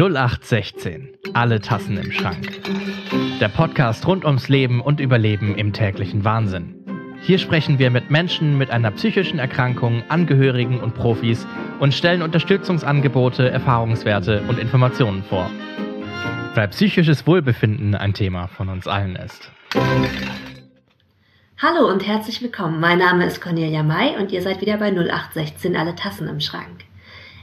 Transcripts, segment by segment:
0816. Alle Tassen im Schrank. Der Podcast rund ums Leben und Überleben im täglichen Wahnsinn. Hier sprechen wir mit Menschen mit einer psychischen Erkrankung, Angehörigen und Profis und stellen Unterstützungsangebote, Erfahrungswerte und Informationen vor. Weil psychisches Wohlbefinden ein Thema von uns allen ist. Hallo und herzlich willkommen. Mein Name ist Cornelia May und ihr seid wieder bei 0816 Alle Tassen im Schrank.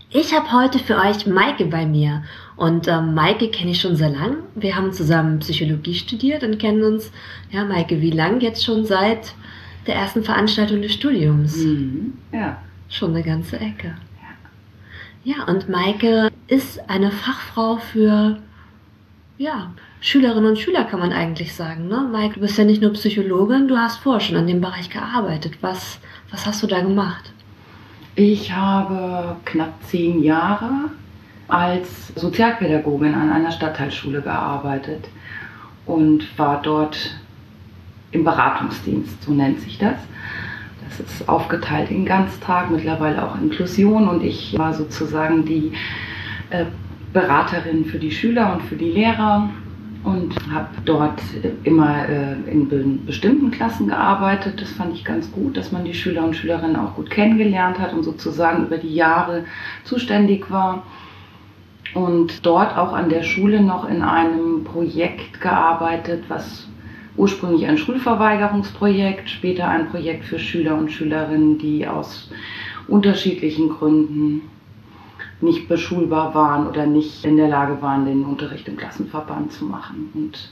Ich habe heute für euch Maike bei mir. Und ähm, Maike kenne ich schon sehr lang. Wir haben zusammen Psychologie studiert und kennen uns, ja, Maike, wie lang jetzt schon seit der ersten Veranstaltung des Studiums? Mhm. Ja. Schon eine ganze Ecke. Ja. ja, und Maike ist eine Fachfrau für, ja, Schülerinnen und Schüler kann man eigentlich sagen. Ne? Maike, du bist ja nicht nur Psychologin, du hast vorher schon in dem Bereich gearbeitet. Was, was hast du da gemacht? Ich habe knapp zehn Jahre als Sozialpädagogin an einer Stadtteilschule gearbeitet und war dort im Beratungsdienst, so nennt sich das. Das ist aufgeteilt in Ganztag, mittlerweile auch Inklusion und ich war sozusagen die äh, Beraterin für die Schüler und für die Lehrer und habe dort immer äh, in bestimmten Klassen gearbeitet. Das fand ich ganz gut, dass man die Schüler und Schülerinnen auch gut kennengelernt hat und sozusagen über die Jahre zuständig war. Und dort auch an der Schule noch in einem Projekt gearbeitet, was ursprünglich ein Schulverweigerungsprojekt, später ein Projekt für Schüler und Schülerinnen, die aus unterschiedlichen Gründen nicht beschulbar waren oder nicht in der Lage waren, den Unterricht im Klassenverband zu machen. Und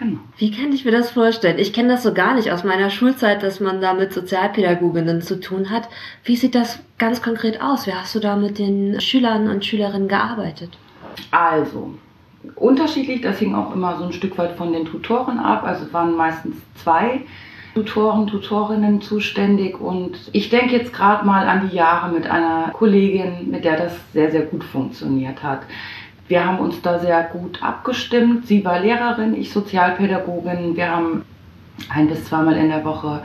genau. Wie kann ich mir das vorstellen? Ich kenne das so gar nicht aus meiner Schulzeit, dass man da mit Sozialpädagoginnen zu tun hat. Wie sieht das ganz konkret aus? Wie hast du da mit den Schülern und Schülerinnen gearbeitet? Also, unterschiedlich, das hing auch immer so ein Stück weit von den Tutoren ab. Also es waren meistens zwei Tutoren, Tutorinnen zuständig und ich denke jetzt gerade mal an die Jahre mit einer Kollegin, mit der das sehr, sehr gut funktioniert hat. Wir haben uns da sehr gut abgestimmt. Sie war Lehrerin, ich Sozialpädagogin. Wir haben ein bis zweimal in der Woche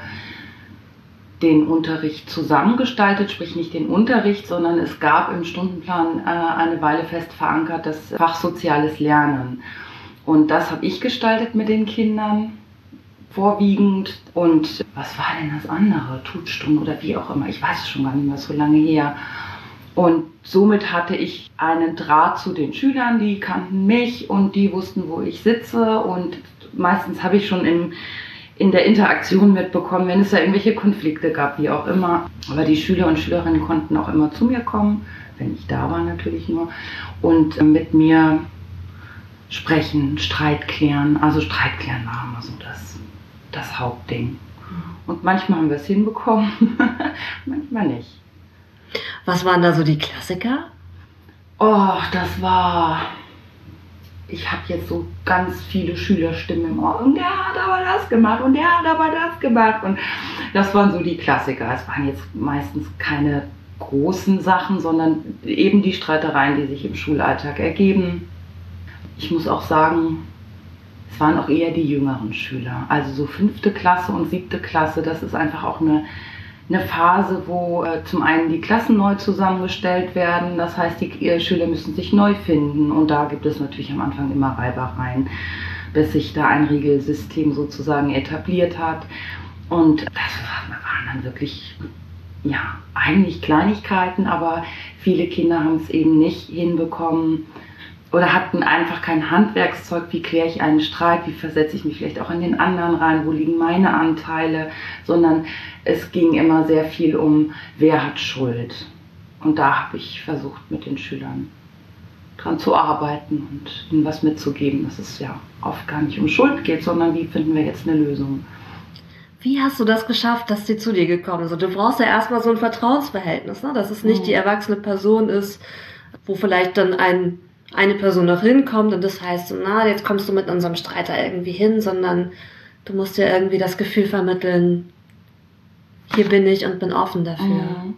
den Unterricht zusammengestaltet, sprich nicht den Unterricht, sondern es gab im Stundenplan äh, eine Weile fest verankert das Fach Soziales Lernen. Und das habe ich gestaltet mit den Kindern vorwiegend. Und was war denn das andere? Tutstunden oder wie auch immer. Ich weiß es schon gar nicht mehr so lange her. Und somit hatte ich einen Draht zu den Schülern, die kannten mich und die wussten, wo ich sitze. Und meistens habe ich schon im, in der Interaktion mitbekommen, wenn es da irgendwelche Konflikte gab, wie auch immer. Aber die Schüler und Schülerinnen konnten auch immer zu mir kommen, wenn ich da war natürlich nur, und mit mir sprechen, Streit klären. Also Streit klären war immer so das das Hauptding. Und manchmal haben wir es hinbekommen, manchmal nicht. Was waren da so die Klassiker? Oh, das war. Ich habe jetzt so ganz viele Schülerstimmen im Ohr. Und der hat aber das gemacht und der hat aber das gemacht. Und das waren so die Klassiker. Es waren jetzt meistens keine großen Sachen, sondern eben die Streitereien, die sich im Schulalltag ergeben. Ich muss auch sagen, es waren auch eher die jüngeren Schüler. Also so fünfte Klasse und siebte Klasse, das ist einfach auch eine, eine Phase, wo äh, zum einen die Klassen neu zusammengestellt werden. Das heißt, die äh, Schüler müssen sich neu finden. Und da gibt es natürlich am Anfang immer Reibereien, bis sich da ein Regelsystem sozusagen etabliert hat. Und das waren dann wirklich, ja, eigentlich Kleinigkeiten, aber viele Kinder haben es eben nicht hinbekommen, oder hatten einfach kein Handwerkszeug, wie kläre ich einen Streit, wie versetze ich mich vielleicht auch in den anderen rein, wo liegen meine Anteile, sondern es ging immer sehr viel um, wer hat Schuld. Und da habe ich versucht, mit den Schülern dran zu arbeiten und ihnen was mitzugeben, dass es ja oft gar nicht um Schuld geht, sondern wie finden wir jetzt eine Lösung. Wie hast du das geschafft, dass sie zu dir gekommen sind? Du brauchst ja erstmal so ein Vertrauensverhältnis, ne? dass es nicht mhm. die erwachsene Person ist, wo vielleicht dann ein eine Person noch hinkommt und das heißt, na, jetzt kommst du mit unserem Streiter irgendwie hin, sondern du musst dir irgendwie das Gefühl vermitteln, hier bin ich und bin offen dafür. Mhm.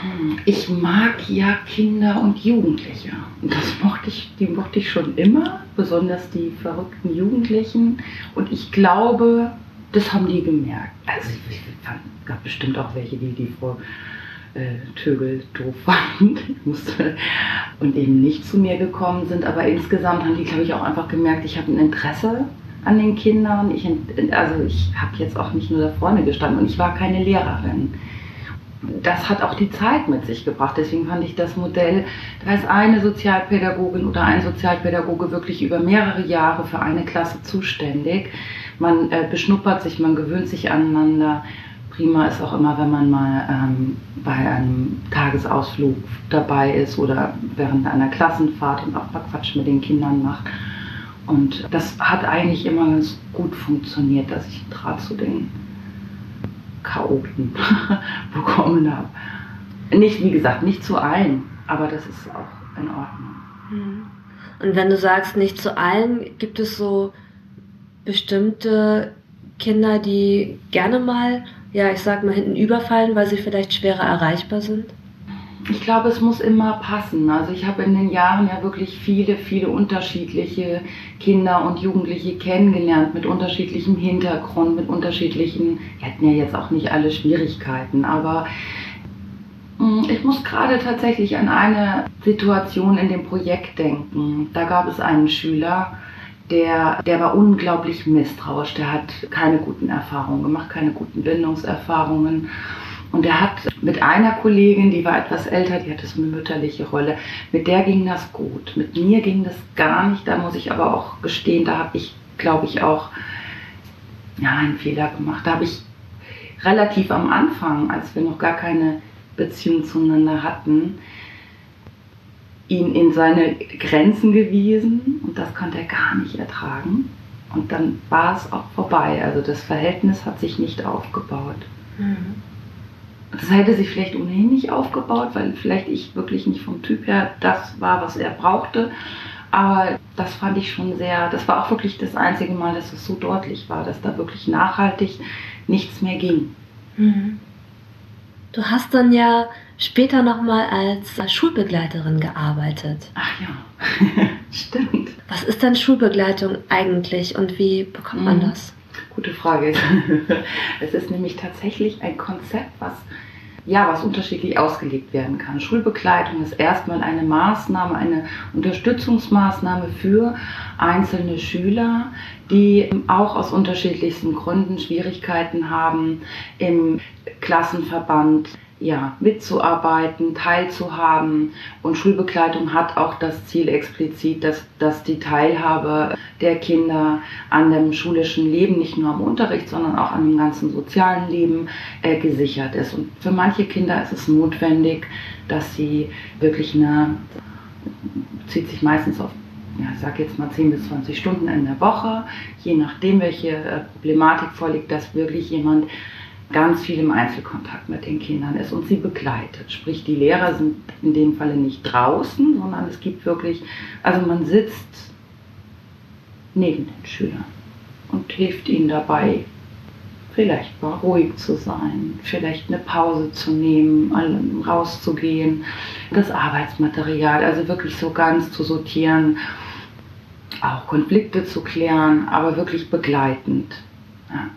Hm, ich mag ja Kinder und Jugendliche. Das mochte ich, die mochte ich schon immer, besonders die verrückten Jugendlichen. Und ich glaube, das haben die gemerkt. Also es gab bestimmt auch welche, die, die vor äh, Tögel doof fanden und eben nicht zu mir gekommen sind. Aber insgesamt haben die, glaube ich, auch einfach gemerkt, ich habe ein Interesse an den Kindern. Ich, also ich habe jetzt auch nicht nur da vorne gestanden und ich war keine Lehrerin. Das hat auch die Zeit mit sich gebracht. Deswegen fand ich das Modell, da ist eine Sozialpädagogin oder ein Sozialpädagoge wirklich über mehrere Jahre für eine Klasse zuständig. Man äh, beschnuppert sich, man gewöhnt sich aneinander Prima ist auch immer, wenn man mal ähm, bei einem Tagesausflug dabei ist oder während einer Klassenfahrt und auch mal Quatsch mit den Kindern macht. Und das hat eigentlich immer ganz gut funktioniert, dass ich Draht zu den Chaoten bekommen habe. Nicht, wie gesagt, nicht zu allen, aber das ist auch in Ordnung. Mhm. Und wenn du sagst, nicht zu allen, gibt es so bestimmte Kinder, die gerne mal ja, ich sag mal, hinten überfallen, weil sie vielleicht schwerer erreichbar sind? Ich glaube, es muss immer passen. Also ich habe in den Jahren ja wirklich viele, viele unterschiedliche Kinder und Jugendliche kennengelernt mit unterschiedlichem Hintergrund, mit unterschiedlichen, wir hatten ja jetzt auch nicht alle Schwierigkeiten, aber hm, ich muss gerade tatsächlich an eine Situation in dem Projekt denken. Da gab es einen Schüler, der, der war unglaublich misstrauisch. Der hat keine guten Erfahrungen gemacht, keine guten Bindungserfahrungen. Und er hat mit einer Kollegin, die war etwas älter, die hatte so eine mütterliche Rolle, mit der ging das gut. Mit mir ging das gar nicht. Da muss ich aber auch gestehen, da habe ich, glaube ich, auch ja, einen Fehler gemacht. Da habe ich relativ am Anfang, als wir noch gar keine Beziehung zueinander hatten, ihn in seine Grenzen gewiesen und das konnte er gar nicht ertragen. Und dann war es auch vorbei. Also das Verhältnis hat sich nicht aufgebaut. Mhm. Das hätte sich vielleicht ohnehin nicht aufgebaut, weil vielleicht ich wirklich nicht vom Typ her das war, was er brauchte. Aber das fand ich schon sehr, das war auch wirklich das einzige Mal, dass es so deutlich war, dass da wirklich nachhaltig nichts mehr ging. Mhm. Du hast dann ja später nochmal als Schulbegleiterin gearbeitet. Ach ja, stimmt. Was ist denn Schulbegleitung eigentlich und wie bekommt man mhm. das? Gute Frage. es ist nämlich tatsächlich ein Konzept, was ja, was unterschiedlich ausgelegt werden kann. Schulbegleitung ist erstmal eine Maßnahme, eine Unterstützungsmaßnahme für einzelne Schüler, die auch aus unterschiedlichsten Gründen Schwierigkeiten haben, im Klassenverband ja, mitzuarbeiten, teilzuhaben. Und Schulbegleitung hat auch das Ziel explizit, dass, dass die Teilhabe der Kinder an dem schulischen Leben, nicht nur am Unterricht, sondern auch an dem ganzen sozialen Leben äh, gesichert ist. Und für manche Kinder ist es notwendig, dass sie wirklich eine, zieht sich meistens auf ja, ich sage jetzt mal 10 bis 20 Stunden in der Woche, je nachdem, welche äh, Problematik vorliegt, dass wirklich jemand ganz viel im Einzelkontakt mit den Kindern ist und sie begleitet. Sprich, die Lehrer sind in dem Falle nicht draußen, sondern es gibt wirklich, also man sitzt neben den Schülern und hilft ihnen dabei, vielleicht mal ruhig zu sein, vielleicht eine Pause zu nehmen, rauszugehen, das Arbeitsmaterial, also wirklich so ganz zu sortieren, auch Konflikte zu klären, aber wirklich begleitend. Ja.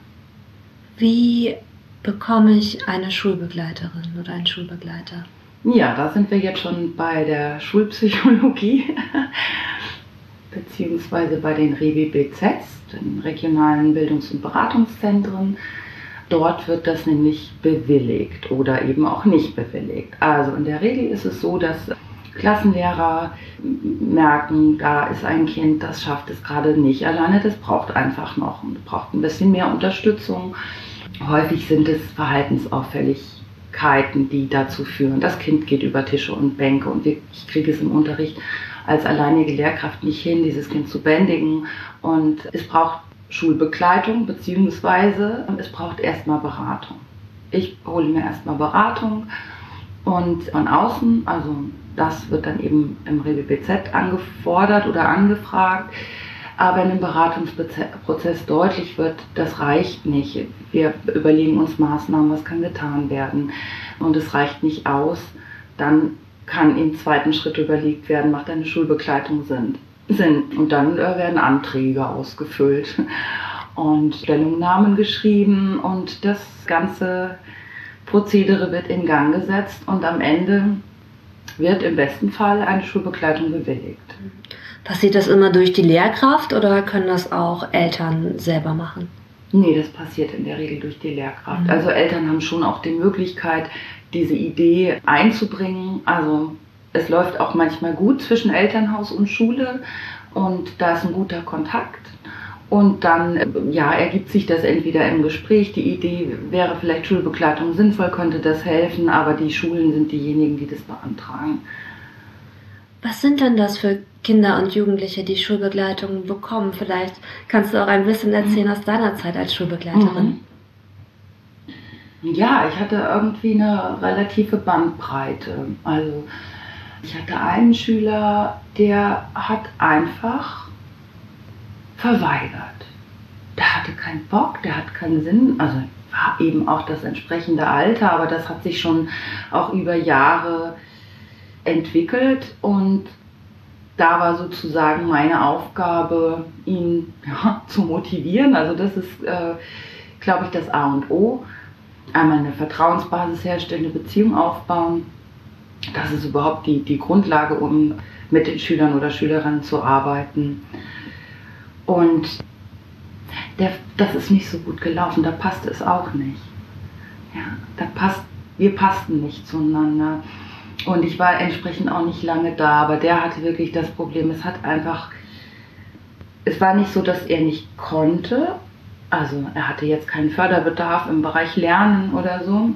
Wie bekomme ich eine Schulbegleiterin oder einen Schulbegleiter? Ja, da sind wir jetzt schon bei der Schulpsychologie, beziehungsweise bei den REBBZs, den regionalen Bildungs- und Beratungszentren. Dort wird das nämlich bewilligt oder eben auch nicht bewilligt. Also in der Regel ist es so, dass Klassenlehrer merken, da ist ein Kind, das schafft es gerade nicht alleine, das braucht einfach noch und braucht ein bisschen mehr Unterstützung. Häufig sind es Verhaltensauffälligkeiten, die dazu führen. Das Kind geht über Tische und Bänke und ich kriege es im Unterricht als alleinige Lehrkraft nicht hin, dieses Kind zu bändigen. Und es braucht Schulbegleitung beziehungsweise es braucht erstmal Beratung. Ich hole mir erstmal Beratung und von außen, also das wird dann eben im RBBZ angefordert oder angefragt. Aber in dem Beratungsprozess deutlich wird, das reicht nicht. Wir überlegen uns Maßnahmen, was kann getan werden. Und es reicht nicht aus. Dann kann im zweiten Schritt überlegt werden, macht eine Schulbegleitung Sinn. Und dann äh, werden Anträge ausgefüllt und Stellungnahmen geschrieben und das ganze Prozedere wird in Gang gesetzt und am Ende wird im besten Fall eine Schulbegleitung bewilligt. Passiert das immer durch die Lehrkraft oder können das auch Eltern selber machen? Nee, das passiert in der Regel durch die Lehrkraft. Mhm. Also Eltern haben schon auch die Möglichkeit, diese Idee einzubringen. Also es läuft auch manchmal gut zwischen Elternhaus und Schule und da ist ein guter Kontakt. Und dann ja, ergibt sich das entweder im Gespräch. Die Idee wäre vielleicht Schulbegleitung sinnvoll, könnte das helfen, aber die Schulen sind diejenigen, die das beantragen. Was sind denn das für Kinder und Jugendliche, die Schulbegleitung bekommen? Vielleicht kannst du auch ein bisschen erzählen mhm. aus deiner Zeit als Schulbegleiterin. Mhm. Ja, ich hatte irgendwie eine relative Bandbreite. Also ich hatte einen Schüler, der hat einfach verweigert. Der hatte keinen Bock, der hat keinen Sinn, also war eben auch das entsprechende Alter, aber das hat sich schon auch über Jahre entwickelt und da war sozusagen meine Aufgabe, ihn ja, zu motivieren. Also das ist, äh, glaube ich, das A und O. Einmal eine Vertrauensbasis herstellen, eine Beziehung aufbauen. Das ist überhaupt die, die Grundlage, um mit den Schülern oder Schülerinnen zu arbeiten. Und der, das ist nicht so gut gelaufen, da passt es auch nicht. Ja, da passt, wir passten nicht zueinander. Und ich war entsprechend auch nicht lange da, aber der hatte wirklich das Problem, es hat einfach, es war nicht so, dass er nicht konnte, also er hatte jetzt keinen Förderbedarf im Bereich Lernen oder so,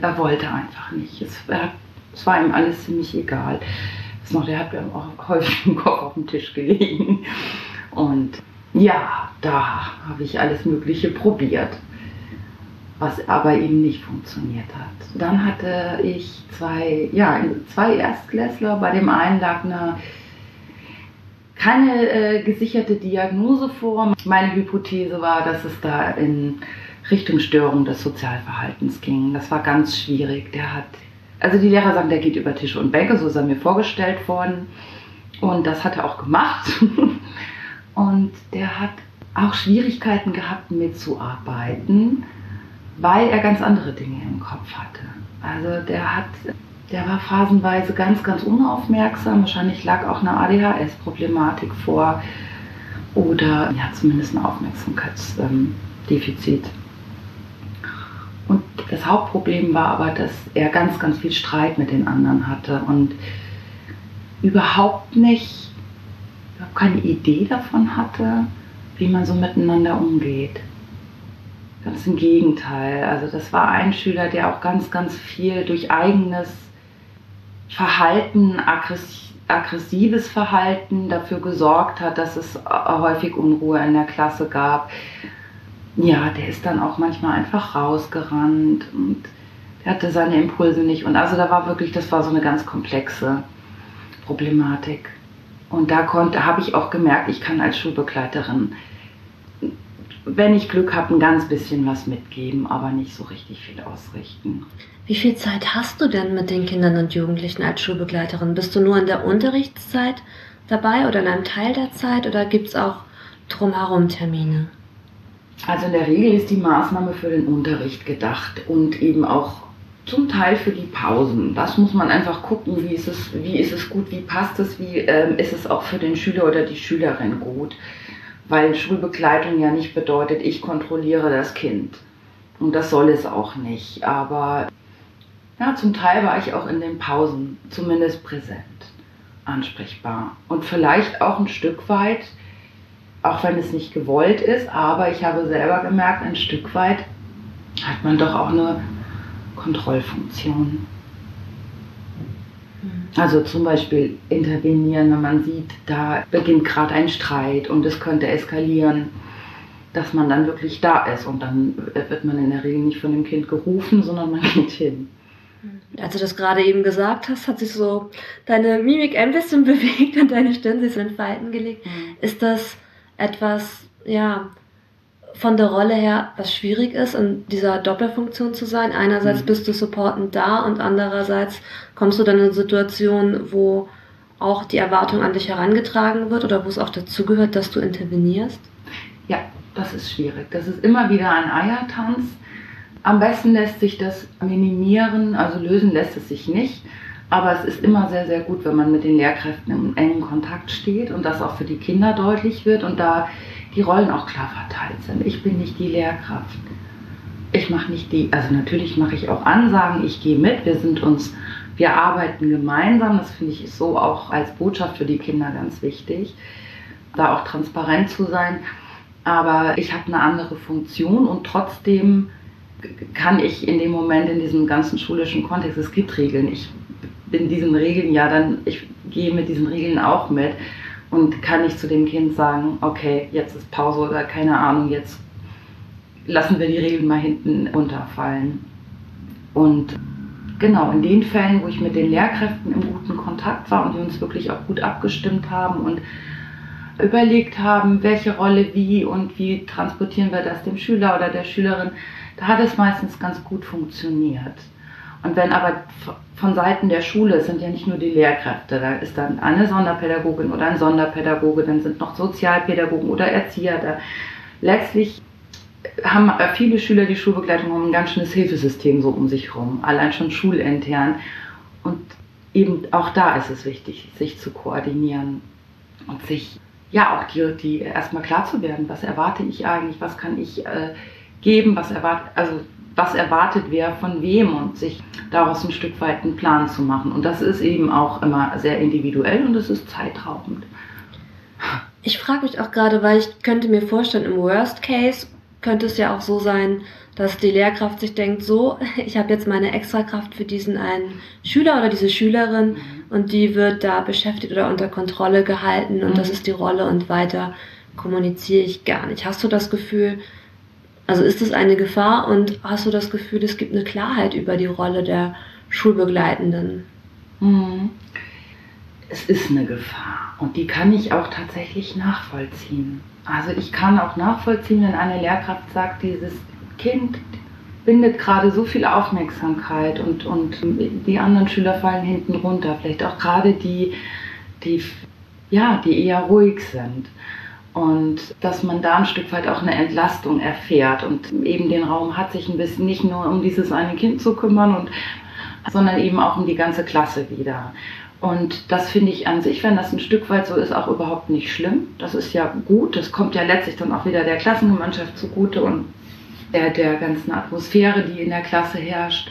er wollte einfach nicht. Es, er, es war ihm alles ziemlich egal. Das noch, der hat mir auch häufig den Kopf auf dem Tisch gelegen. Und ja, da habe ich alles Mögliche probiert was aber eben nicht funktioniert hat. Dann hatte ich zwei, ja, zwei Erstklässler. Bei dem einen lag eine keine äh, gesicherte Diagnose vor. Meine Hypothese war, dass es da in Richtung Störung des Sozialverhaltens ging. Das war ganz schwierig. Der hat, also die Lehrer sagen, der geht über Tische und Bänke, so ist er mir vorgestellt worden. Und das hat er auch gemacht. und der hat auch Schwierigkeiten gehabt mitzuarbeiten weil er ganz andere Dinge im Kopf hatte. Also der hat, der war phasenweise ganz, ganz unaufmerksam. Wahrscheinlich lag auch eine ADHS-Problematik vor oder ja, zumindest ein Aufmerksamkeitsdefizit. Und das Hauptproblem war aber, dass er ganz, ganz viel Streit mit den anderen hatte und überhaupt nicht, überhaupt keine Idee davon hatte, wie man so miteinander umgeht. Ganz im Gegenteil. Also das war ein Schüler, der auch ganz, ganz viel durch eigenes Verhalten, aggressives Verhalten dafür gesorgt hat, dass es häufig Unruhe in der Klasse gab. Ja, der ist dann auch manchmal einfach rausgerannt und der hatte seine Impulse nicht. Und also da war wirklich, das war so eine ganz komplexe Problematik. Und da konnte, habe ich auch gemerkt, ich kann als Schulbegleiterin wenn ich Glück habe, ein ganz bisschen was mitgeben, aber nicht so richtig viel ausrichten. Wie viel Zeit hast du denn mit den Kindern und Jugendlichen als Schulbegleiterin? Bist du nur in der Unterrichtszeit dabei oder in einem Teil der Zeit oder gibt es auch drumherum Termine? Also in der Regel ist die Maßnahme für den Unterricht gedacht und eben auch zum Teil für die Pausen. Das muss man einfach gucken, wie ist es, wie ist es gut, wie passt es, wie ähm, ist es auch für den Schüler oder die Schülerin gut weil Schulbegleitung ja nicht bedeutet, ich kontrolliere das Kind. Und das soll es auch nicht. Aber ja, zum Teil war ich auch in den Pausen zumindest präsent, ansprechbar. Und vielleicht auch ein Stück weit, auch wenn es nicht gewollt ist, aber ich habe selber gemerkt, ein Stück weit hat man doch auch eine Kontrollfunktion. Also zum Beispiel intervenieren, wenn man sieht, da beginnt gerade ein Streit und es könnte eskalieren, dass man dann wirklich da ist und dann wird man in der Regel nicht von dem Kind gerufen, sondern man geht hin. Als du das gerade eben gesagt hast, hat sich so deine Mimik ein bisschen bewegt und deine Stirn sich so in Falten gelegt. Mhm. Ist das etwas, ja, von der Rolle her, was schwierig ist, in dieser Doppelfunktion zu sein. Einerseits mhm. bist du supportend da und andererseits kommst du dann in Situationen, wo auch die Erwartung an dich herangetragen wird oder wo es auch dazugehört, dass du intervenierst? Ja, das ist schwierig. Das ist immer wieder ein Eiertanz. Am besten lässt sich das minimieren, also lösen lässt es sich nicht. Aber es ist immer sehr, sehr gut, wenn man mit den Lehrkräften im engen Kontakt steht und das auch für die Kinder deutlich wird und da die Rollen auch klar verteilt sind. Ich bin nicht die Lehrkraft. Ich mache nicht die, also natürlich mache ich auch Ansagen, ich gehe mit, wir sind uns, wir arbeiten gemeinsam, das finde ich so auch als Botschaft für die Kinder ganz wichtig, da auch transparent zu sein. Aber ich habe eine andere Funktion und trotzdem kann ich in dem Moment, in diesem ganzen schulischen Kontext, es gibt Regeln, ich bin diesen Regeln ja dann, ich gehe mit diesen Regeln auch mit und kann nicht zu dem Kind sagen, okay, jetzt ist Pause oder keine Ahnung, jetzt lassen wir die Regeln mal hinten runterfallen. Und genau in den Fällen, wo ich mit den Lehrkräften im guten Kontakt war und wir uns wirklich auch gut abgestimmt haben und überlegt haben, welche Rolle wie und wie transportieren wir das dem Schüler oder der Schülerin, da hat es meistens ganz gut funktioniert. Und wenn aber von Seiten der Schule, es sind ja nicht nur die Lehrkräfte, da ist dann eine Sonderpädagogin oder ein Sonderpädagoge, dann sind noch Sozialpädagogen oder Erzieher da. Letztlich haben viele Schüler die Schulbegleitung haben ein ganz schönes Hilfesystem so um sich herum, allein schon schulintern. Und eben auch da ist es wichtig, sich zu koordinieren und sich ja auch die, die erstmal klar zu werden, was erwarte ich eigentlich, was kann ich äh, geben, was erwartet, also was erwartet wer von wem und sich daraus ein Stück weit einen Plan zu machen. Und das ist eben auch immer sehr individuell und es ist zeitraubend. Ich frage mich auch gerade, weil ich könnte mir vorstellen, im Worst Case könnte es ja auch so sein, dass die Lehrkraft sich denkt, so, ich habe jetzt meine Extrakraft für diesen einen Schüler oder diese Schülerin mhm. und die wird da beschäftigt oder unter Kontrolle gehalten und mhm. das ist die Rolle und weiter kommuniziere ich gar nicht. Hast du das Gefühl, also ist es eine Gefahr und hast du das Gefühl, es gibt eine Klarheit über die Rolle der Schulbegleitenden? Mhm. Es ist eine Gefahr und die kann ich auch tatsächlich nachvollziehen. Also ich kann auch nachvollziehen, wenn eine Lehrkraft sagt, dieses Kind bindet gerade so viel Aufmerksamkeit und, und die anderen Schüler fallen hinten runter. Vielleicht auch gerade die, die, ja, die eher ruhig sind und dass man da ein Stück weit auch eine Entlastung erfährt und eben den Raum hat, sich ein bisschen nicht nur um dieses eine Kind zu kümmern, und, sondern eben auch um die ganze Klasse wieder. Und das finde ich an sich, wenn das ein Stück weit so ist, auch überhaupt nicht schlimm. Das ist ja gut. Das kommt ja letztlich dann auch wieder der Klassengemeinschaft zugute und der, der ganzen Atmosphäre, die in der Klasse herrscht.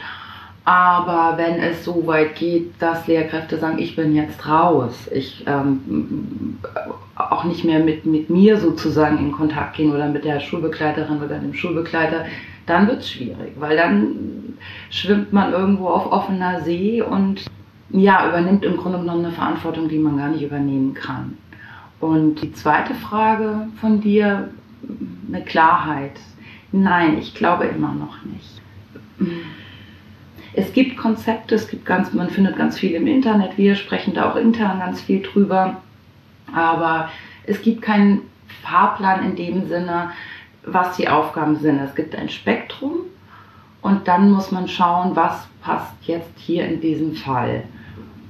Aber wenn es so weit geht, dass Lehrkräfte sagen, ich bin jetzt raus, ich ähm, auch nicht mehr mit, mit mir sozusagen in Kontakt gehen oder mit der Schulbegleiterin oder dem Schulbegleiter, dann wird es schwierig, weil dann schwimmt man irgendwo auf offener See und ja, übernimmt im Grunde genommen eine Verantwortung, die man gar nicht übernehmen kann. Und die zweite Frage von dir, eine Klarheit. Nein, ich glaube immer noch nicht es gibt Konzepte, es gibt ganz, man findet ganz viel im Internet, wir sprechen da auch intern ganz viel drüber, aber es gibt keinen Fahrplan in dem Sinne, was die Aufgaben sind. Es gibt ein Spektrum und dann muss man schauen, was passt jetzt hier in diesem Fall.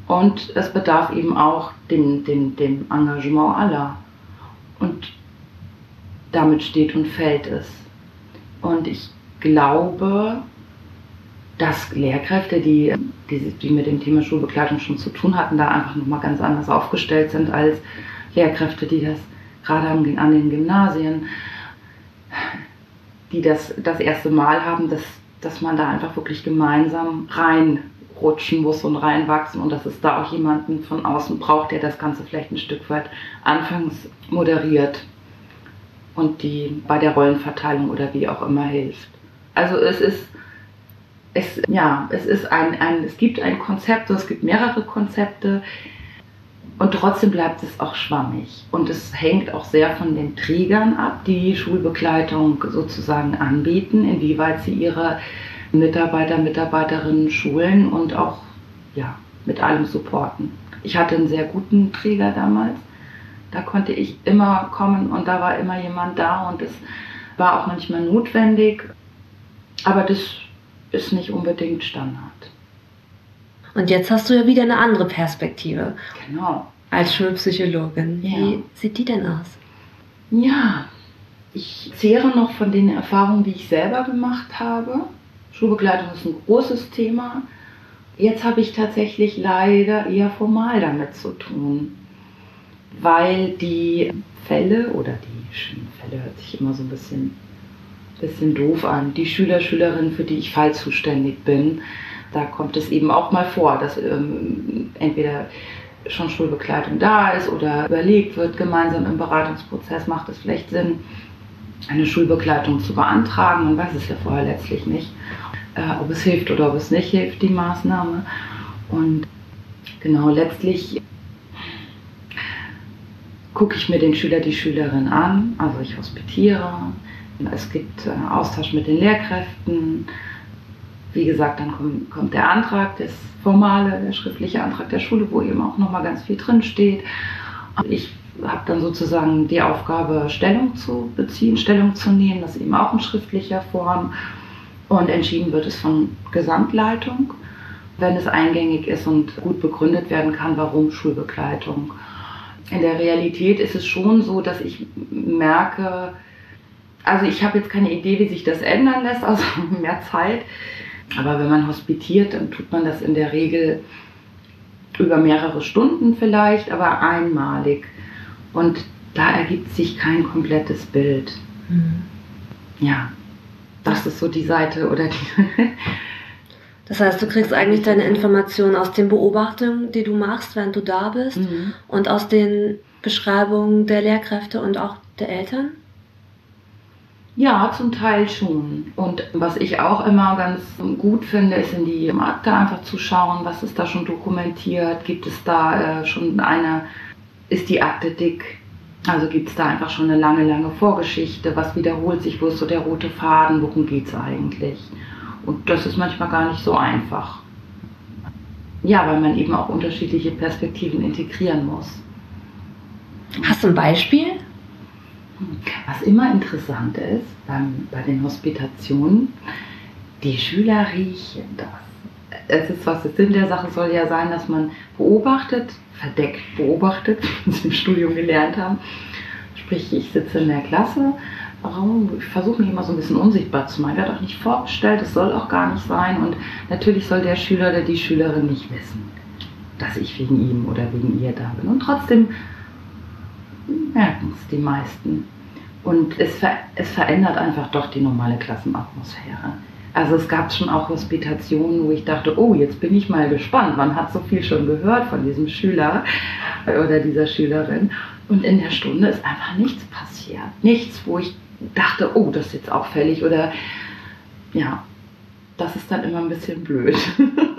Und es bedarf eben auch dem, dem, dem Engagement aller. Und damit steht und fällt es. Und ich glaube, dass Lehrkräfte, die, die, die mit dem Thema Schulbegleitung schon zu tun hatten, da einfach nochmal ganz anders aufgestellt sind als Lehrkräfte, die das gerade an den Gymnasien, die das das erste Mal haben, dass, dass man da einfach wirklich gemeinsam reinrutschen muss und reinwachsen und dass es da auch jemanden von außen braucht, der das Ganze vielleicht ein Stück weit anfangs moderiert und die bei der Rollenverteilung oder wie auch immer hilft. Also es ist es, ja, es, ist ein, ein, es gibt ein Konzept, es gibt mehrere Konzepte und trotzdem bleibt es auch schwammig. Und es hängt auch sehr von den Trägern ab, die Schulbegleitung sozusagen anbieten, inwieweit sie ihre Mitarbeiter, Mitarbeiterinnen schulen und auch ja, mit allem supporten. Ich hatte einen sehr guten Träger damals. Da konnte ich immer kommen und da war immer jemand da und es war auch manchmal notwendig. Aber das ist nicht unbedingt Standard. Und jetzt hast du ja wieder eine andere Perspektive. Genau. Als Schulpsychologin. Ja. Wie sieht die denn aus? Ja, ich zehre noch von den Erfahrungen, die ich selber gemacht habe. Schulbegleitung ist ein großes Thema. Jetzt habe ich tatsächlich leider eher formal damit zu tun, weil die Fälle oder die Fälle hört sich immer so ein bisschen, bisschen doof an. Die Schüler, Schülerinnen, für die ich fallzuständig bin, da kommt es eben auch mal vor, dass ähm, entweder schon Schulbegleitung da ist oder überlegt wird, gemeinsam im Beratungsprozess macht es vielleicht Sinn, eine Schulbegleitung zu beantragen. Man weiß es ja vorher letztlich nicht, äh, ob es hilft oder ob es nicht hilft, die Maßnahme. Und genau, letztlich gucke ich mir den Schüler, die Schülerin an, also ich hospitiere. Es gibt äh, Austausch mit den Lehrkräften. Wie gesagt, dann kommt, kommt der Antrag, das formale, der schriftliche Antrag der Schule, wo eben auch nochmal ganz viel drin steht. Ich habe dann sozusagen die Aufgabe, Stellung zu beziehen, Stellung zu nehmen, das eben auch in schriftlicher Form. Und entschieden wird es von Gesamtleitung, wenn es eingängig ist und gut begründet werden kann, warum Schulbegleitung. In der Realität ist es schon so, dass ich merke, also ich habe jetzt keine Idee, wie sich das ändern lässt, also mehr Zeit. Aber wenn man hospitiert, dann tut man das in der Regel über mehrere Stunden vielleicht, aber einmalig. Und da ergibt sich kein komplettes Bild. Mhm. Ja, das ist so die Seite oder die. das heißt, du kriegst eigentlich deine Informationen aus den Beobachtungen, die du machst, wenn du da bist, mhm. und aus den Beschreibungen der Lehrkräfte und auch der Eltern? Ja, zum Teil schon. Und was ich auch immer ganz gut finde, ist in die Akte einfach zu schauen, was ist da schon dokumentiert, gibt es da äh, schon eine, ist die Akte dick, also gibt es da einfach schon eine lange, lange Vorgeschichte, was wiederholt sich, wo ist so der rote Faden, worum geht es eigentlich. Und das ist manchmal gar nicht so einfach. Ja, weil man eben auch unterschiedliche Perspektiven integrieren muss. Hast du ein Beispiel? Was immer interessant ist beim, bei den Hospitationen, die Schüler riechen das. Es ist was, der Sinn der Sache soll ja sein, dass man beobachtet, verdeckt beobachtet, wie sie im Studium gelernt haben. Sprich, ich sitze in der Klasse, ich versuche mich immer so ein bisschen unsichtbar zu machen. Ich werde auch nicht vorgestellt, es soll auch gar nicht sein. Und natürlich soll der Schüler oder die Schülerin nicht wissen, dass ich wegen ihm oder wegen ihr da bin. Und trotzdem merken es die meisten. Und es, ver es verändert einfach doch die normale Klassenatmosphäre. Also es gab schon auch Hospitationen, wo ich dachte, oh, jetzt bin ich mal gespannt. Man hat so viel schon gehört von diesem Schüler oder dieser Schülerin. Und in der Stunde ist einfach nichts passiert. Nichts, wo ich dachte, oh, das ist jetzt auffällig. Oder ja, das ist dann immer ein bisschen blöd.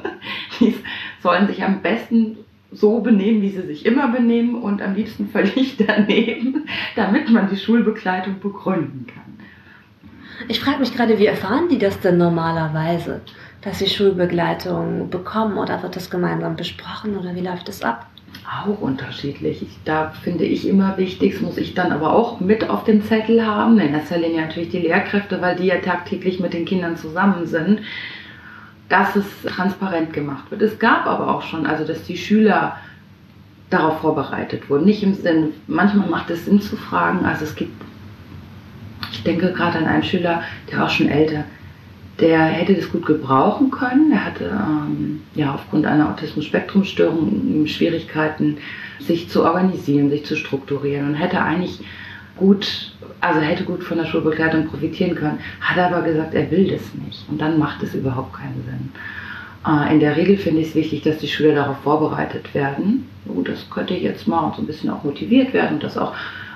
Die sollen sich am besten so benehmen, wie sie sich immer benehmen und am liebsten völlig daneben, damit man die Schulbegleitung begründen kann. Ich frage mich gerade, wie erfahren die das denn normalerweise, dass sie Schulbegleitung bekommen oder wird das gemeinsam besprochen oder wie läuft das ab? Auch unterschiedlich. Da finde ich immer wichtig, das muss ich dann aber auch mit auf dem Zettel haben. In erster Linie natürlich die Lehrkräfte, weil die ja tagtäglich mit den Kindern zusammen sind dass es transparent gemacht wird. Es gab aber auch schon, also dass die Schüler darauf vorbereitet wurden. Nicht im Sinne, manchmal macht es Sinn zu fragen, also es gibt, ich denke gerade an einen Schüler, der auch schon älter, der hätte das gut gebrauchen können. Er hatte ähm, ja aufgrund einer Autismus-Spektrum-Störung Schwierigkeiten, sich zu organisieren, sich zu strukturieren und hätte eigentlich gut, also hätte gut von der Schulbegleitung profitieren können, hat aber gesagt, er will das nicht. Und dann macht es überhaupt keinen Sinn. Äh, in der Regel finde ich es wichtig, dass die Schüler darauf vorbereitet werden. Oh, das könnte jetzt mal so ein bisschen auch motiviert werden das auch,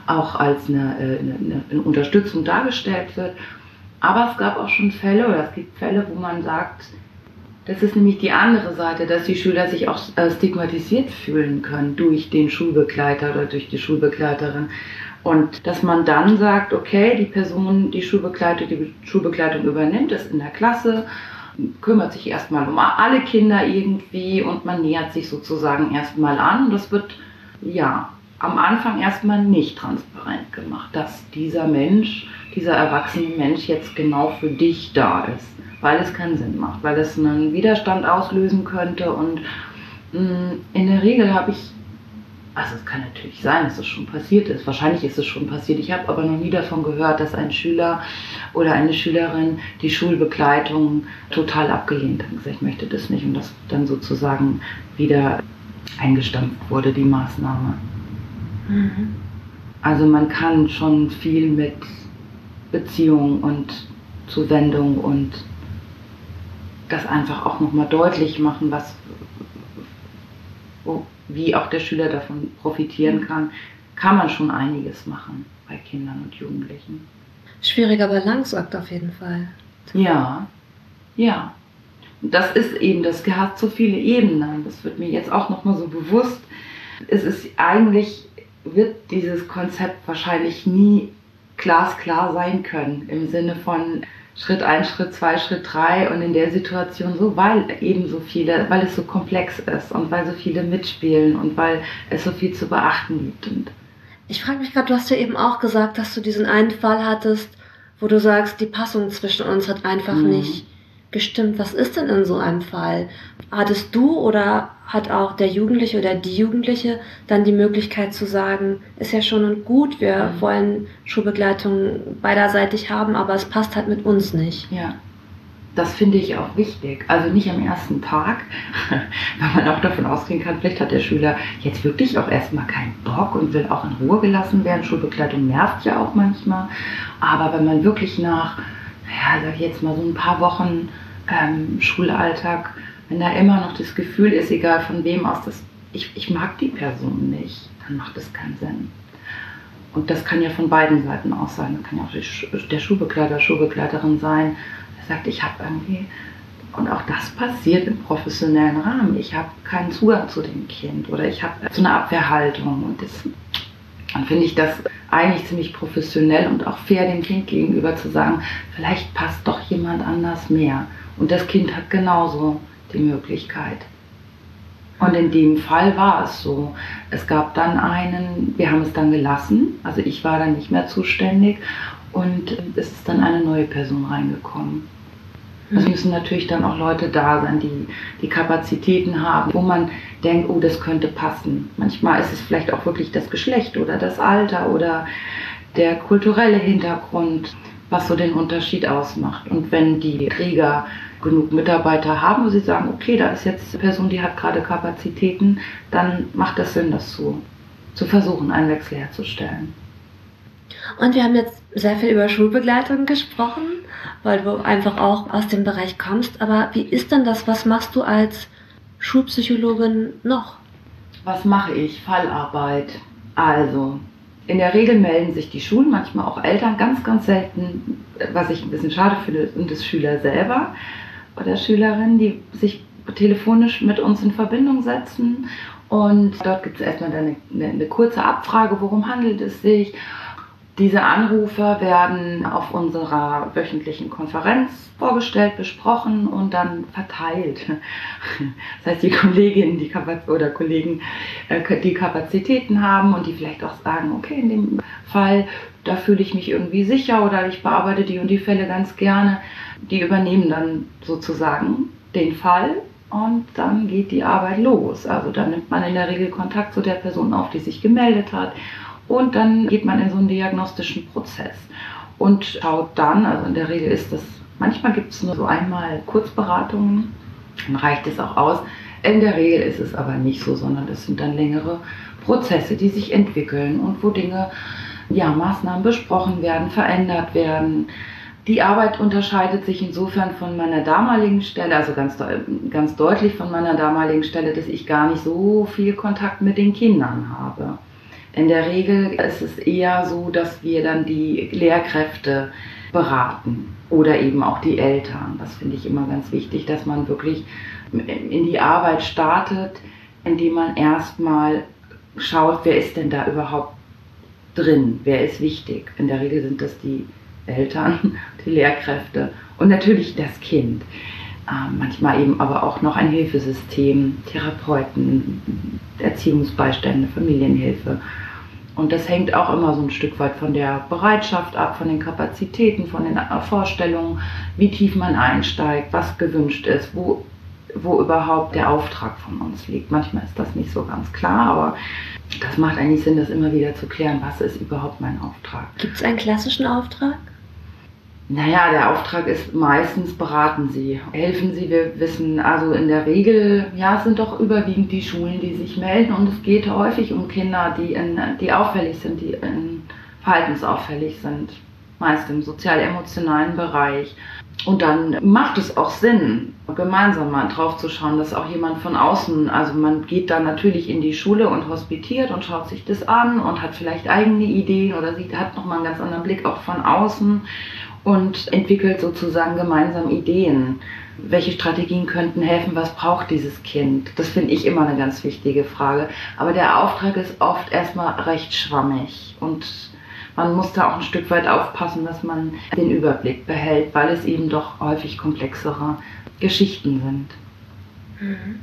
auch als eine, äh, eine, eine Unterstützung dargestellt wird. Aber es gab auch schon Fälle, oder es gibt Fälle, wo man sagt, das ist nämlich die andere Seite, dass die Schüler sich auch äh, stigmatisiert fühlen können durch den Schulbegleiter oder durch die Schulbegleiterin. Und dass man dann sagt, okay, die Person, die Schulbegleitung, die Schulbegleitung übernimmt, ist in der Klasse, kümmert sich erstmal um alle Kinder irgendwie und man nähert sich sozusagen erstmal an. Und das wird, ja, am Anfang erstmal nicht transparent gemacht, dass dieser Mensch, dieser erwachsene Mensch jetzt genau für dich da ist, weil es keinen Sinn macht, weil es einen Widerstand auslösen könnte. Und mh, mm, in der Regel habe ich Also es kann natürlich sein, dass es schon passiert ist. Wahrscheinlich ist es schon passiert. Ich habe aber noch nie davon gehört, dass ein Schüler oder eine Schülerin die Schulbegleitung total abgelehnt hat und gesagt, ich möchte das nicht und das dann sozusagen wieder eingestampft wurde, die Maßnahme. Mhm. Also man kann schon viel mit Beziehung und Zuwendung und das einfach auch nochmal deutlich machen, was, wie auch der Schüler davon profitieren mhm. kann, kann man schon einiges machen bei Kindern und Jugendlichen. Schwieriger Balanceakt auf jeden Fall. Ja, ja. Das ist eben, das hat so viele Ebenen. Das wird mir jetzt auch nochmal so bewusst. Es ist eigentlich, wird dieses Konzept wahrscheinlich nie glasklar sein können im Sinne von, Schritt 1, Schritt 2, Schritt 3 und in der Situation so, weil eben so viele, weil es so komplex ist und weil so viele mitspielen und weil es so viel zu beachten gibt. Und ich frage mich gerade, du hast ja eben auch gesagt, dass du diesen einen Fall hattest, wo du sagst, die Passung zwischen uns hat einfach mhm. nicht gestimmt. Was ist denn in so einem Fall? Hattest du oder hat auch der Jugendliche oder die Jugendliche dann die Möglichkeit zu sagen, ist ja schon und gut, wir mhm. wollen Schulbegleitung beiderseitig haben, aber es passt halt mit uns nicht. Ja. Das finde ich auch wichtig. Also nicht am ersten Tag, weil man auch davon ausgehen kann, vielleicht hat der Schüler jetzt wirklich auch erstmal keinen Bock und will auch in Ruhe gelassen werden. Schulbegleitung nervt ja auch manchmal. Aber wenn man wirklich nach, ja, sag ich jetzt mal so ein paar Wochen ähm, Schulalltag, wenn da immer noch das Gefühl ist, egal von wem aus, dass ich, ich mag die Person nicht, dann macht das keinen Sinn. Und das kann ja von beiden Seiten aus sein. Das kann ja auch der Schulbegleiter, Schulbegleiterin sein, der sagt, ich habe irgendwie, und auch das passiert im professionellen Rahmen, ich habe keinen Zugang zu dem Kind oder ich habe so eine Abwehrhaltung. Und das, dann finde ich das eigentlich ziemlich professionell und auch fair dem Kind gegenüber zu sagen, vielleicht passt doch jemand anders mehr. Und das Kind hat genauso die Möglichkeit. Und in dem Fall war es so. Es gab dann einen, wir haben es dann gelassen, also ich war dann nicht mehr zuständig und es ist dann eine neue Person reingekommen. Es müssen natürlich dann auch Leute da sein, die die Kapazitäten haben, wo man denkt, oh, das könnte passen. Manchmal ist es vielleicht auch wirklich das Geschlecht oder das Alter oder der kulturelle Hintergrund, was so den Unterschied ausmacht. Und wenn die Träger genug Mitarbeiter haben, wo sie sagen, okay, da ist jetzt eine Person, die hat gerade Kapazitäten, dann macht das Sinn, das zu, zu versuchen, einen Wechsel herzustellen. Und wir haben jetzt sehr viel über Schulbegleitung gesprochen, weil du einfach auch aus dem Bereich kommst. Aber wie ist denn das? Was machst du als Schulpsychologin noch? Was mache ich? Fallarbeit. Also, in der Regel melden sich die Schulen, manchmal auch Eltern, ganz, ganz selten, was ich ein bisschen schade finde, und das Schüler selber oder Schülerinnen, die sich telefonisch mit uns in Verbindung setzen. Und dort gibt es erstmal eine, eine, eine kurze Abfrage, worum handelt es sich diese Anrufe werden auf unserer wöchentlichen Konferenz vorgestellt, besprochen und dann verteilt. Das heißt, die Kolleginnen die oder Kollegen, äh, die Kapazitäten haben und die vielleicht auch sagen, okay, in dem Fall, da fühle ich mich irgendwie sicher oder ich bearbeite die und die Fälle ganz gerne, die übernehmen dann sozusagen den Fall und dann geht die Arbeit los. Also dann nimmt man in der Regel Kontakt zu der Person auf, die sich gemeldet hat und dann geht man in so einen diagnostischen Prozess und schaut dann, also in der Regel ist das, manchmal gibt es nur so einmal Kurzberatungen, dann reicht es auch aus. In der Regel ist es aber nicht so, sondern es sind dann längere Prozesse, die sich entwickeln und wo Dinge, ja, Maßnahmen besprochen werden, verändert werden. Die Arbeit unterscheidet sich insofern von meiner damaligen Stelle, also ganz, ganz deutlich von meiner damaligen Stelle, dass ich gar nicht so viel Kontakt mit den Kindern habe. In der Regel ist es eher so, dass wir dann die Lehrkräfte beraten oder eben auch die Eltern. Das finde ich immer ganz wichtig, dass man wirklich in die Arbeit startet, indem man erstmal schaut, wer ist denn da überhaupt drin, wer ist wichtig. In der Regel sind das die Eltern, die Lehrkräfte und natürlich das Kind. Ähm, manchmal eben aber auch noch ein Hilfesystem, Therapeuten, Erziehungsbeistände, Familienhilfe. Und das hängt auch immer so ein Stück weit von der Bereitschaft ab, von den Kapazitäten, von den Vorstellungen, wie tief man einsteigt, was gewünscht ist, wo, wo überhaupt der Auftrag von uns liegt. Manchmal ist das nicht so ganz klar, aber das macht eigentlich Sinn, das immer wieder zu klären, was ist überhaupt mein Auftrag. Gibt es einen klassischen Auftrag? Naja, der Auftrag ist meistens beraten Sie, helfen Sie. Wir wissen, also in der Regel, ja, es sind doch überwiegend die Schulen, die sich melden und es geht häufig um Kinder, die, in, die auffällig sind, die in verhaltensauffällig sind, meist im sozial-emotionalen Bereich. Und dann macht es auch Sinn, gemeinsam mal drauf zu schauen, dass auch jemand von außen, also man geht da natürlich in die Schule und hospitiert und schaut sich das an und hat vielleicht eigene Ideen oder sieht, hat nochmal einen ganz anderen Blick auch von außen und entwickelt sozusagen gemeinsam Ideen. Welche Strategien könnten helfen? Was braucht dieses Kind? Das finde ich immer eine ganz wichtige Frage. Aber der Auftrag ist oft erstmal recht schwammig und man muss da auch ein Stück weit aufpassen, dass man den Überblick behält, weil es eben doch häufig komplexere Geschichten sind. Mhm.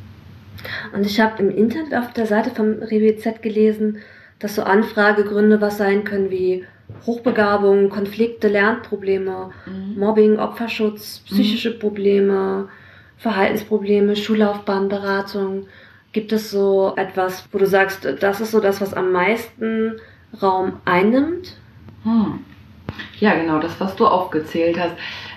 Und ich habe im Internet auf der Seite vom RWZ gelesen, dass so Anfragegründe was sein können wie Hochbegabung, Konflikte, Lernprobleme, mhm. Mobbing, Opferschutz, psychische mhm. Probleme, Verhaltensprobleme, Schullaufbahnberatung. Gibt es so etwas, wo du sagst, das ist so das, was am meisten Raum einnimmt? Hm. Ja, genau, das, was du aufgezählt hast.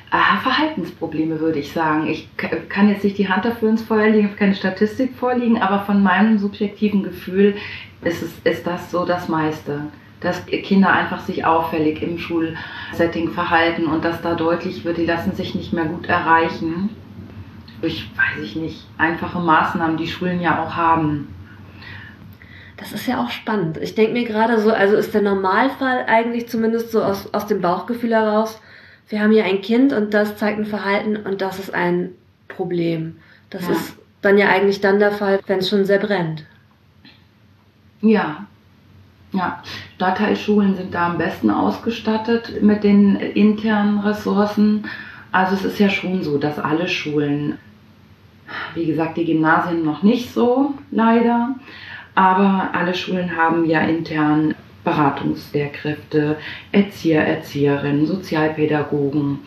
Ah, Verhaltensprobleme würde ich sagen. Ich kann jetzt nicht die Hand dafür ins Feuer legen, keine Statistik vorliegen, aber von meinem subjektiven Gefühl ist, es, ist das so das meiste dass Kinder einfach sich auffällig im Schulsetting verhalten und dass da deutlich wird, die lassen sich nicht mehr gut erreichen. Durch, weiß ich nicht, einfache Maßnahmen, die Schulen ja auch haben. Das ist ja auch spannend. Ich denke mir gerade so, also ist der Normalfall eigentlich zumindest so aus, aus dem Bauchgefühl heraus, wir haben hier ein Kind und das zeigt ein Verhalten und das ist ein Problem. Das ja. ist dann ja eigentlich dann der Fall, wenn es schon sehr brennt. Ja, ja, Stadtteilschulen sind da am besten ausgestattet mit den internen Ressourcen. Also es ist ja schon so, dass alle Schulen, wie gesagt, die Gymnasien noch nicht so, leider, aber alle Schulen haben ja intern Beratungslehrkräfte, Erzieher, Erzieherinnen, Sozialpädagogen.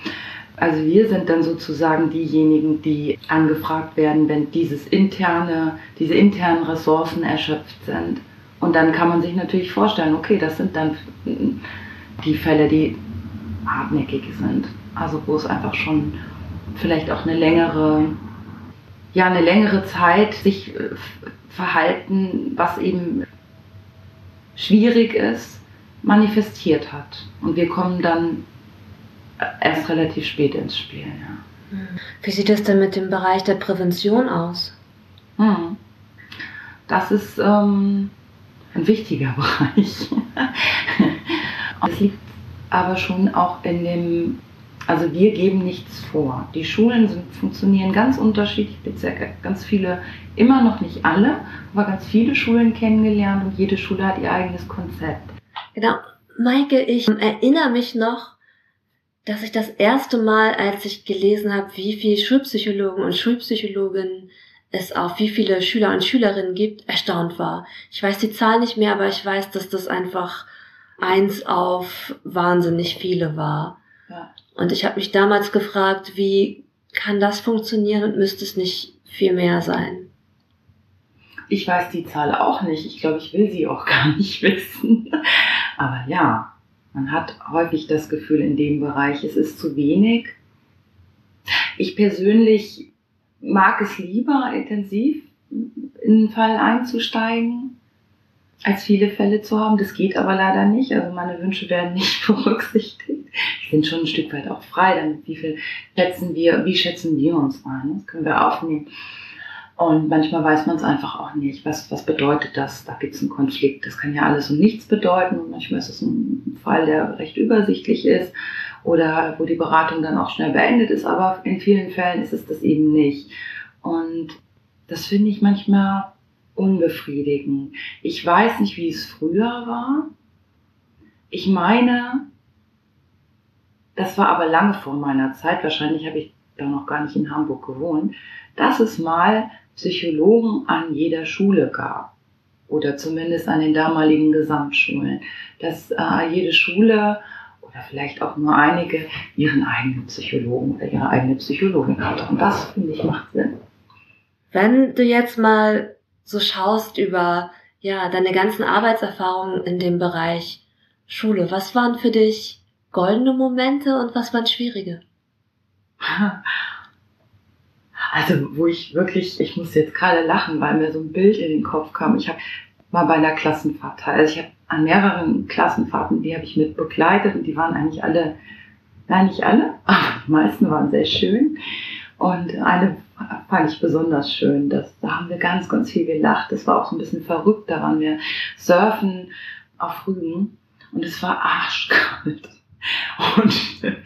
Also wir sind dann sozusagen diejenigen, die angefragt werden, wenn dieses interne, diese internen Ressourcen erschöpft sind. Und dann kann man sich natürlich vorstellen, okay, das sind dann die Fälle, die hartnäckig sind. Also wo es einfach schon vielleicht auch eine längere, ja, eine längere Zeit sich äh, verhalten, was eben schwierig ist, manifestiert hat. Und wir kommen dann erst relativ spät ins Spiel. Ja. Wie sieht es denn mit dem Bereich der Prävention aus? Hm. Das ist ähm, ein wichtiger Bereich. Es liegt aber schon auch in dem, also wir geben nichts vor. Die Schulen sind, funktionieren ganz unterschiedlich, Ich ja ganz viele, immer noch nicht alle, aber ganz viele Schulen kennengelernt und jede Schule hat ihr eigenes Konzept. Genau. Maike, ich erinnere mich noch, dass ich das erste Mal, als ich gelesen habe, wie viele Schulpsychologen und Schulpsychologinnen es auf wie viele Schüler und Schülerinnen gibt, erstaunt war. Ich weiß die Zahl nicht mehr, aber ich weiß, dass das einfach eins auf wahnsinnig viele war. Ja. Und ich habe mich damals gefragt, wie kann das funktionieren und müsste es nicht viel mehr sein? Ich weiß die Zahl auch nicht. Ich glaube, ich will sie auch gar nicht wissen. Aber ja, man hat häufig das Gefühl in dem Bereich, es ist zu wenig. Ich persönlich mag es lieber, intensiv in einen Fall einzusteigen, als viele Fälle zu haben. Das geht aber leider nicht. Also meine Wünsche werden nicht berücksichtigt. Ich bin schon ein Stück weit auch frei damit. Wie viel schätzen wir, wie schätzen wir uns ein? Das können wir aufnehmen. Und manchmal weiß man es einfach auch nicht. Was, was bedeutet das? Da gibt es einen Konflikt. Das kann ja alles und nichts bedeuten. Manchmal ist es ein Fall, der recht übersichtlich ist oder wo die Beratung dann auch schnell beendet ist, aber in vielen Fällen ist es das eben nicht. Und das finde ich manchmal unbefriedigend. Ich weiß nicht, wie es früher war. Ich meine, das war aber lange vor meiner Zeit, wahrscheinlich habe ich da noch gar nicht in Hamburg gewohnt, dass es mal Psychologen an jeder Schule gab. Oder zumindest an den damaligen Gesamtschulen. Dass äh, jede Schule oder vielleicht auch nur einige ihren eigenen Psychologen oder ihre eigene Psychologin hat. Und das, finde ich, macht Sinn. Wenn du jetzt mal so schaust über ja, deine ganzen Arbeitserfahrungen in dem Bereich Schule, was waren für dich goldene Momente und was waren schwierige? Also, wo ich wirklich, ich muss jetzt gerade lachen, weil mir so ein Bild in den Kopf kam. Ich habe mal bei einer Klassenfahrt teil. Also ich habe an mehreren Klassenfahrten, die habe ich mit begleitet und die waren eigentlich alle, nein, nicht alle, aber die meisten waren sehr schön. Und eine fand ich besonders schön. Das, da haben wir ganz, ganz viel gelacht. Das war auch so ein bisschen verrückt. Da waren wir surfen auf Rügen und es war arschkalt. Und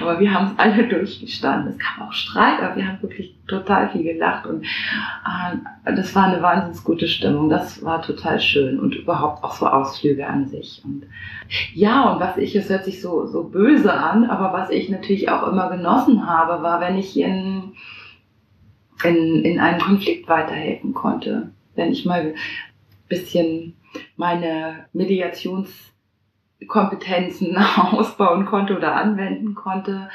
aber wir haben es alle durchgestanden. Es gab auch Streit, aber wir haben wirklich total viel gelacht und äh, das war eine wahnsinnig gute Stimmung. Das war total schön und überhaupt auch so Ausflüge an sich. Und ja, und was ich, es hört sich so, so böse an, aber was ich natürlich auch immer genossen habe, war, wenn ich in, in, in einen Konflikt weiterhelfen konnte. Wenn ich mal ein bisschen meine Mediations- Kompetenzen ausbauen konnte oder anwenden konnte.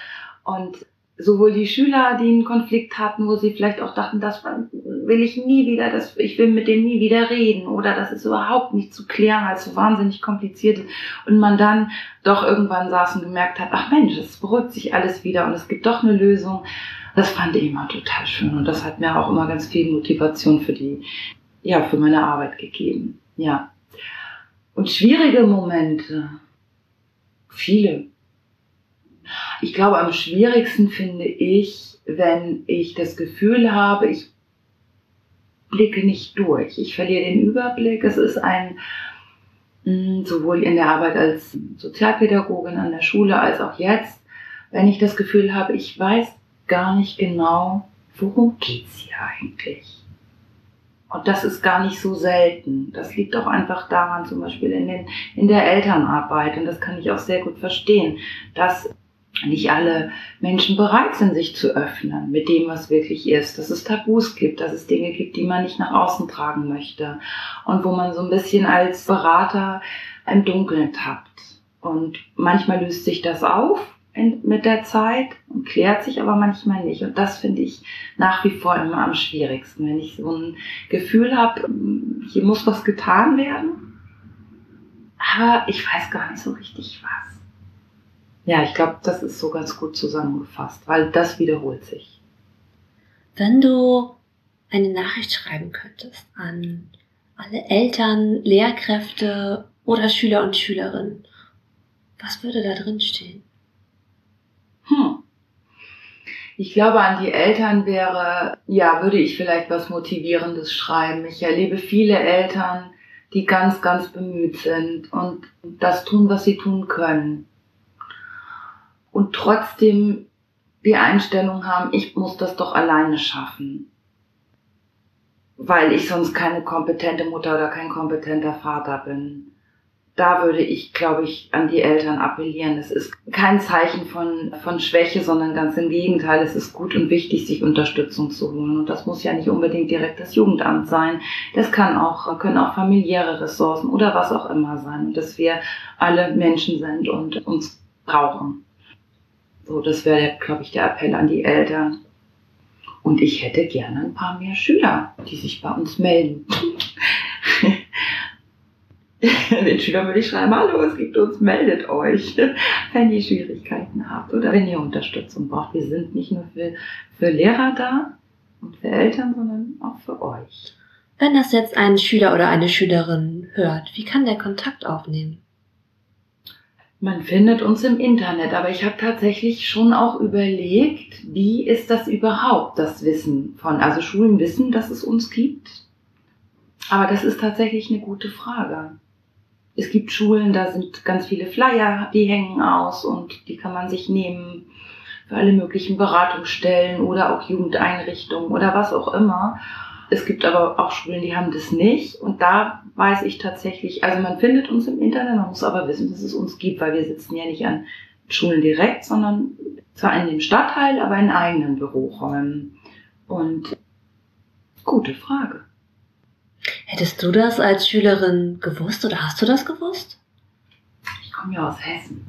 Und sowohl die Schüler, die einen Konflikt hatten, wo sie vielleicht auch dachten, das will ich nie wieder, das, ich will mit denen nie wieder reden oder das ist überhaupt nicht zu klären, weil es so wahnsinnig kompliziert ist und man dann doch irgendwann saß und gemerkt hat, ach Mensch, es beruhigt sich alles wieder und es gibt doch eine Lösung. Das fand ich immer total schön und das hat mir auch immer ganz viel Motivation für die, ja, für meine Arbeit gegeben. Ja. Und schwierige Momente, viele. Ich glaube, am schwierigsten finde ich, wenn ich das Gefühl habe, ich blicke nicht durch. Ich verliere den Überblick. Es ist ein, mm, sowohl in der Arbeit als Sozialpädagogin an der Schule als auch jetzt, wenn ich das Gefühl habe, ich weiß gar nicht genau, worum geht's hier eigentlich. Und das ist gar nicht so selten. Das liegt auch einfach daran, zum Beispiel in, den, in der Elternarbeit, und das kann ich auch sehr gut verstehen, dass nicht alle Menschen bereit sind, sich zu öffnen mit dem, was wirklich ist, dass es Tabus gibt, dass es Dinge gibt, die man nicht nach außen tragen möchte und wo man so ein bisschen als Berater im Dunkeln tappt. Und manchmal löst sich das auf in, mit der Zeit und klärt sich aber manchmal nicht. Und das finde ich nach wie vor immer am schwierigsten, wenn ich so ein Gefühl habe, hier muss was getan werden, aber ich weiß gar nicht so richtig was. Ja, ich glaube, das ist so ganz gut zusammengefasst, weil das wiederholt sich. Wenn du eine Nachricht schreiben könntest an alle Eltern, Lehrkräfte oder Schüler und Schülerinnen, was würde da drin stehen? Hm. Ich glaube, an die Eltern wäre, ja, würde ich vielleicht was Motivierendes schreiben. Ich erlebe viele Eltern, die ganz, ganz bemüht sind und das tun, was sie tun können. Und trotzdem die Einstellung haben, ich muss das doch alleine schaffen. Weil ich sonst keine kompetente Mutter oder kein kompetenter Vater bin da würde ich, glaube ich, an die Eltern appellieren. Es ist kein Zeichen von, von Schwäche, sondern ganz im Gegenteil. Es ist gut und wichtig, sich Unterstützung zu holen. Und das muss ja nicht unbedingt direkt das Jugendamt sein. Das kann auch, können auch familiäre Ressourcen oder was auch immer sein. Und dass wir alle Menschen sind und uns brauchen. So, das wäre, glaube ich, der Appell an die Eltern. Und ich hätte gerne ein paar mehr Schüler, die sich bei uns melden. den Schülern würde ich schreiben, hallo, es gibt uns, meldet euch, wenn ihr Schwierigkeiten habt oder wenn ihr Unterstützung braucht. Wir sind nicht nur für, für Lehrer da und für Eltern, sondern auch für euch. Wenn das jetzt ein Schüler oder eine Schülerin hört, wie kann der Kontakt aufnehmen? Man findet uns im Internet, aber ich habe tatsächlich schon auch überlegt, wie ist das überhaupt, das Wissen von, also Schulen wissen, dass es uns gibt. Aber das ist tatsächlich eine gute Frage. Es gibt Schulen, da sind ganz viele Flyer, die hängen aus und die kann man sich nehmen für alle möglichen Beratungsstellen oder auch Jugendeinrichtungen oder was auch immer. Es gibt aber auch Schulen, die haben das nicht. Und da weiß ich tatsächlich, also man findet uns im Internet, man muss aber wissen, dass es uns gibt, weil wir sitzen ja nicht an Schulen direkt, sondern zwar in dem Stadtteil, aber in eigenen Büroräumen. Und gute Frage. Hättest du das als Schülerin gewusst oder hast du das gewusst? Ich komme ja aus Hessen.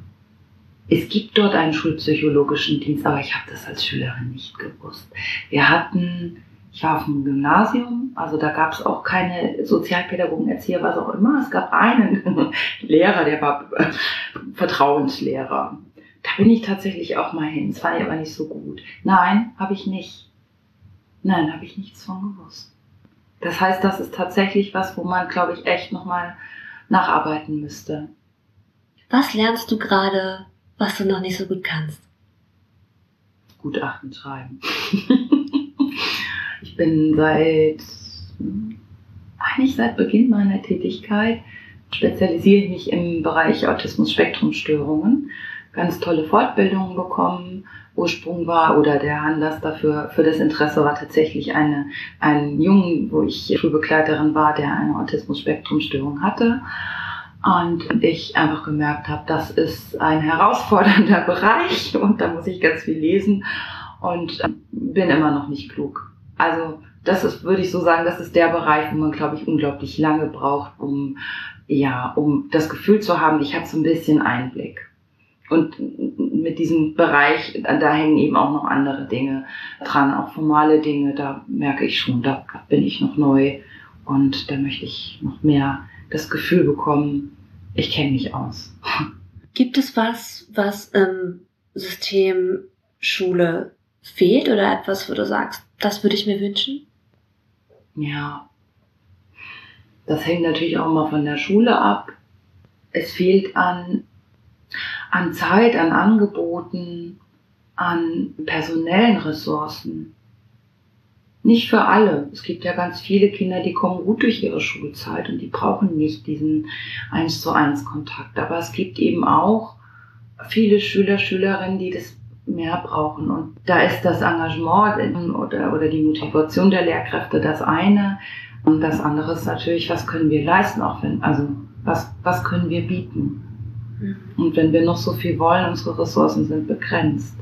Es gibt dort einen schulpsychologischen Dienst, aber ich habe das als Schülerin nicht gewusst. Wir hatten Ich war auf dem Gymnasium, also da gab es auch keine Sozialpädagogen, Erzieher, was auch immer. Es gab einen Lehrer, der war Vertrauenslehrer. Da bin ich tatsächlich auch mal hin. Fand ich aber nicht so gut. Nein, habe ich nicht. Nein, habe ich nichts von gewusst. Das heißt, das ist tatsächlich was, wo man, glaube ich, echt nochmal nacharbeiten müsste. Was lernst du gerade, was du noch nicht so gut kannst? Gutachten schreiben. ich bin seit, eigentlich seit Beginn meiner Tätigkeit, spezialisiere ich mich im Bereich Autismus-Spektrum-Störungen. Ganz tolle Fortbildungen bekommen. Ursprung war oder der Anlass dafür, für das Interesse war tatsächlich eine, ein Jungen, wo ich Schulbegleiterin war, der eine Autismus-Spektrum-Störung hatte. Und ich einfach gemerkt habe, das ist ein herausfordernder Bereich und da muss ich ganz viel lesen und bin immer noch nicht klug. Also das ist, würde ich so sagen, das ist der Bereich, wo man, glaube ich, unglaublich lange braucht, um, ja, um das Gefühl zu haben, ich habe so ein bisschen Einblick. Und mit diesem Bereich, da hängen eben auch noch andere Dinge dran, auch formale Dinge, da merke ich schon, da bin ich noch neu und da möchte ich noch mehr das Gefühl bekommen, ich kenne mich aus. Gibt es was, was im System Schule fehlt oder etwas, wo du sagst, das würde ich mir wünschen? Ja, das hängt natürlich auch mal von der Schule ab. Es fehlt an, an Zeit, an Angeboten, an personellen Ressourcen. Nicht für alle. Es gibt ja ganz viele Kinder, die kommen gut durch ihre Schulzeit und die brauchen nicht diesen eins zu eins Kontakt. Aber es gibt eben auch viele Schüler, Schülerinnen, die das mehr brauchen. Und da ist das Engagement oder, oder die Motivation der Lehrkräfte das eine. Und das andere ist natürlich, was können wir leisten, auch wenn, also was, was können wir bieten? Und wenn wir noch so viel wollen, unsere Ressourcen sind begrenzt.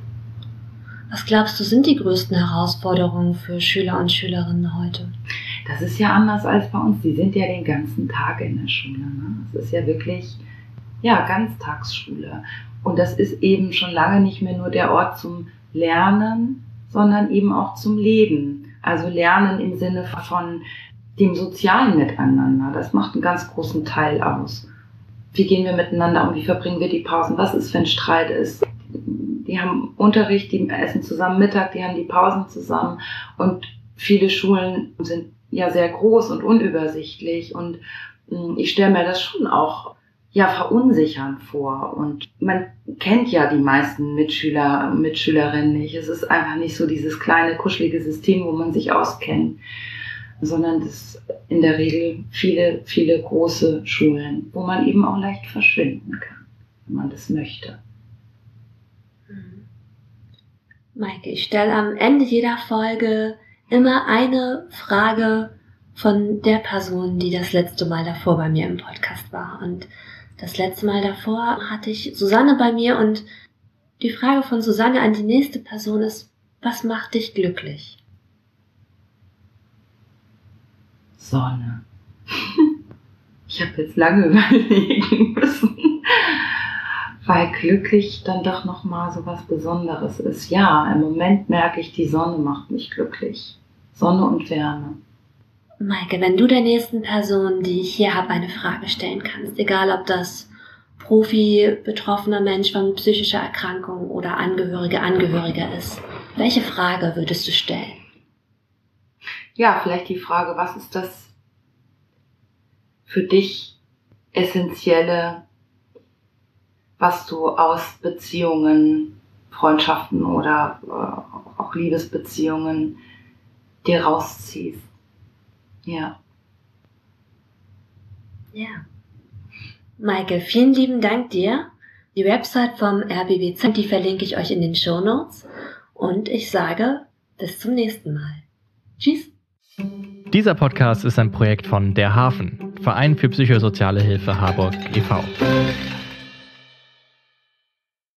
Was glaubst du, sind die größten Herausforderungen für Schüler und Schülerinnen heute? Das ist ja anders als bei uns. Die sind ja den ganzen Tag in der Schule. Ne? Das ist ja wirklich, ja, Ganztagsschule. Und das ist eben schon lange nicht mehr nur der Ort zum Lernen, sondern eben auch zum Leben. Also Lernen im Sinne von dem sozialen Miteinander. Das macht einen ganz großen Teil aus. Wie gehen wir miteinander um? Wie verbringen wir die Pausen? Was ist, wenn Streit ist? die haben Unterricht, die essen zusammen Mittag, die haben die Pausen zusammen und viele Schulen sind ja sehr groß und unübersichtlich und hm, ich stelle mir das schon auch ja verunsichernd vor und man kennt ja die meisten Mitschüler, Mitschülerinnen nicht. Es ist einfach nicht so dieses kleine kuschelige System, wo man sich auskennt, sondern das in der Regel viele, viele große Schulen, wo man eben auch leicht verschwinden kann, wenn man das möchte. Maike, ich stelle am Ende jeder Folge immer eine Frage von der Person, die das letzte Mal davor bei mir im Podcast war. Und das letzte Mal davor hatte ich Susanne bei mir und die Frage von Susanne an die nächste Person ist, was macht dich glücklich? Sonne. Ich habe jetzt lange überlegen müssen weil glücklich dann doch noch mal so was Besonderes ist. Ja, im Moment merke ich, die Sonne macht mich glücklich. Sonne und Wärme. Maike, wenn du der nächsten Person, die ich hier habe, eine Frage stellen kannst, egal ob das Profi, betroffener Mensch von psychischer Erkrankung oder Angehörige, Angehöriger ist, welche Frage würdest du stellen? Ja, vielleicht die Frage, was ist das für dich essentielle was du aus Beziehungen, Freundschaften oder äh, auch Liebesbeziehungen dir rausziehst. Ja. Ja. Maike, vielen lieben Dank dir. Die Website vom RBBZ, die verlinke ich euch in den Show Notes. Und ich sage bis zum nächsten Mal. Tschüss. Dieser Podcast ist ein Projekt von Der Hafen, Verein für psychosoziale Hilfe Harburg e.V.